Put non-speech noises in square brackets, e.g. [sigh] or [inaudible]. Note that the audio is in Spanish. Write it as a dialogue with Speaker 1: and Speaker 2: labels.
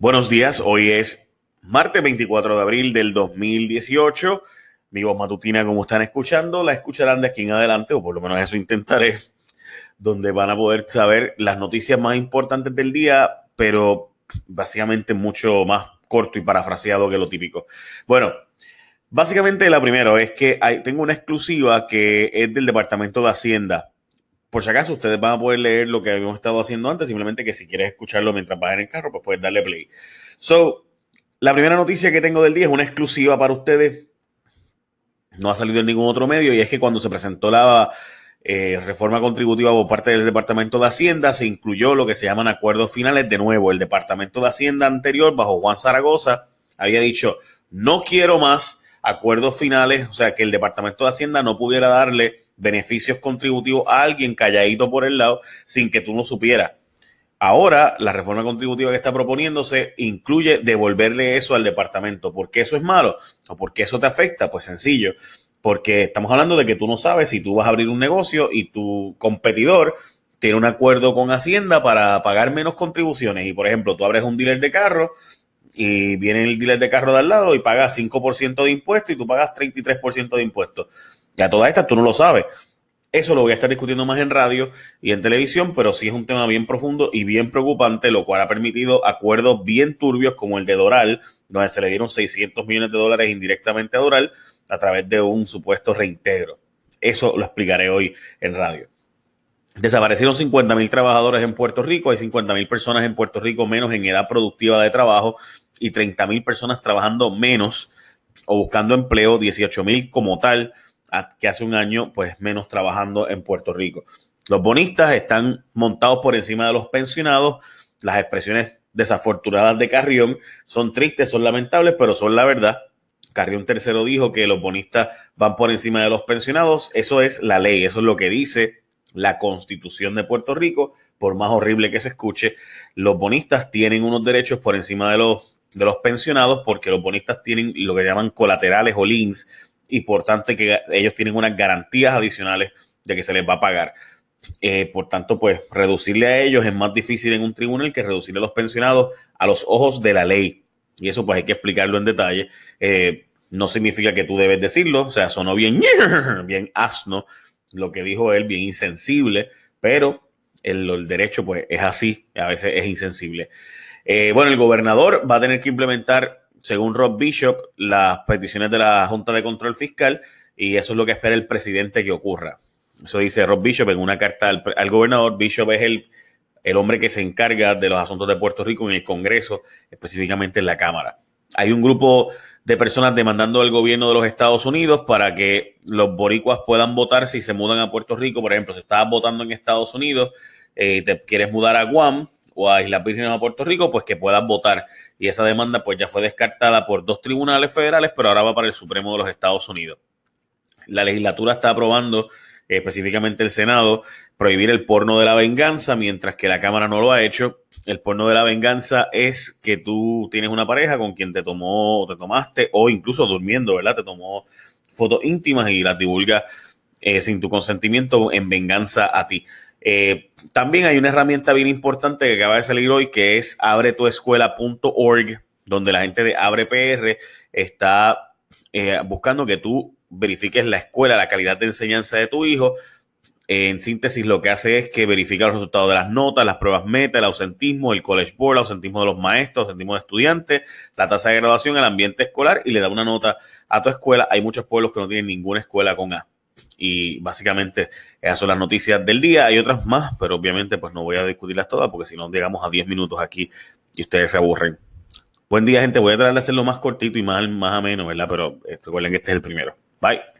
Speaker 1: Buenos días, hoy es martes 24 de abril del 2018. Mi voz matutina, como están escuchando, la escucharán de aquí en adelante, o por lo menos eso intentaré, donde van a poder saber las noticias más importantes del día, pero básicamente mucho más corto y parafraseado que lo típico. Bueno, básicamente la primera es que tengo una exclusiva que es del Departamento de Hacienda por si acaso, ustedes van a poder leer lo que habíamos estado haciendo antes, simplemente que si quieres escucharlo mientras vas en el carro, pues puedes darle play. So, la primera noticia que tengo del día es una exclusiva para ustedes. No ha salido en ningún otro medio y es que cuando se presentó la eh, reforma contributiva por parte del Departamento de Hacienda, se incluyó lo que se llaman acuerdos finales. De nuevo, el Departamento de Hacienda anterior, bajo Juan Zaragoza, había dicho, no quiero más acuerdos finales, o sea, que el Departamento de Hacienda no pudiera darle beneficios contributivos a alguien calladito por el lado sin que tú no supieras. Ahora, la reforma contributiva que está proponiéndose incluye devolverle eso al departamento. ¿Por qué eso es malo? ¿O por qué eso te afecta? Pues sencillo. Porque estamos hablando de que tú no sabes si tú vas a abrir un negocio y tu competidor tiene un acuerdo con Hacienda para pagar menos contribuciones. Y, por ejemplo, tú abres un dealer de carro y viene el dealer de carro de al lado y paga 5% de impuestos y tú pagas 33% de impuestos. Ya todas estas tú no lo sabes. Eso lo voy a estar discutiendo más en radio y en televisión, pero sí es un tema bien profundo y bien preocupante, lo cual ha permitido acuerdos bien turbios como el de Doral, donde se le dieron 600 millones de dólares indirectamente a Doral a través de un supuesto reintegro. Eso lo explicaré hoy en radio. Desaparecieron 50 mil trabajadores en Puerto Rico, hay 50 mil personas en Puerto Rico menos en edad productiva de trabajo y 30 mil personas trabajando menos o buscando empleo, 18 mil como tal que hace un año, pues menos trabajando en Puerto Rico. Los bonistas están montados por encima de los pensionados. Las expresiones desafortunadas de Carrión son tristes, son lamentables, pero son la verdad. Carrión tercero dijo que los bonistas van por encima de los pensionados. Eso es la ley, eso es lo que dice la constitución de Puerto Rico, por más horrible que se escuche. Los bonistas tienen unos derechos por encima de los, de los pensionados porque los bonistas tienen lo que llaman colaterales o liens y por tanto que ellos tienen unas garantías adicionales de que se les va a pagar. Eh, por tanto, pues reducirle a ellos es más difícil en un tribunal que reducirle a los pensionados a los ojos de la ley. Y eso pues hay que explicarlo en detalle. Eh, no significa que tú debes decirlo, o sea, sonó bien, [laughs] bien asno lo que dijo él, bien insensible, pero el, derecho pues es así, a veces es insensible. Eh, bueno, el gobernador va a tener que implementar según Rob Bishop, las peticiones de la Junta de Control Fiscal y eso es lo que espera el presidente que ocurra. Eso dice Rob Bishop en una carta al, gobernador. Bishop es el, el hombre que se encarga de los asuntos de Puerto Rico en el Congreso, específicamente en la Cámara. Hay un grupo de personas demandando al gobierno de los Estados Unidos para que los boricuas puedan votar si se mudan a Puerto Rico. Por ejemplo, si estabas votando en Estados Unidos, eh, te quieres mudar a Guam, o a Islas Vírgenes o Puerto Rico, pues que puedan votar. Y esa demanda pues ya fue descartada por dos tribunales federales, pero ahora va para el Supremo de los Estados Unidos. La legislatura está aprobando, específicamente el Senado, prohibir el porno de la venganza, mientras que la Cámara no lo ha hecho. El porno de la venganza es que tú tienes una pareja con quien te tomó, te tomaste, o incluso durmiendo, ¿verdad? Te tomó fotos íntimas y las divulga eh, sin tu consentimiento en venganza a ti. Eh, también hay una herramienta bien importante que acaba de salir hoy que es abretuescuela.org, donde la gente de AbrePR está eh, buscando que tú verifiques la escuela, la calidad de enseñanza de tu hijo. En síntesis, lo que hace es que verifica los resultados de las notas, las pruebas meta, el ausentismo, el college board, el ausentismo de los maestros, el ausentismo de estudiantes, la tasa de graduación, el ambiente escolar y le da una nota a tu escuela. Hay muchos pueblos que no tienen ninguna escuela con A. Y básicamente esas son las noticias del día. Hay otras más, pero obviamente pues no voy a discutirlas todas porque si no llegamos a 10 minutos aquí y ustedes se aburren. Buen día, gente. Voy a tratar de hacerlo más cortito y más, más ameno, ¿verdad? Pero eh, recuerden que este es el primero. Bye.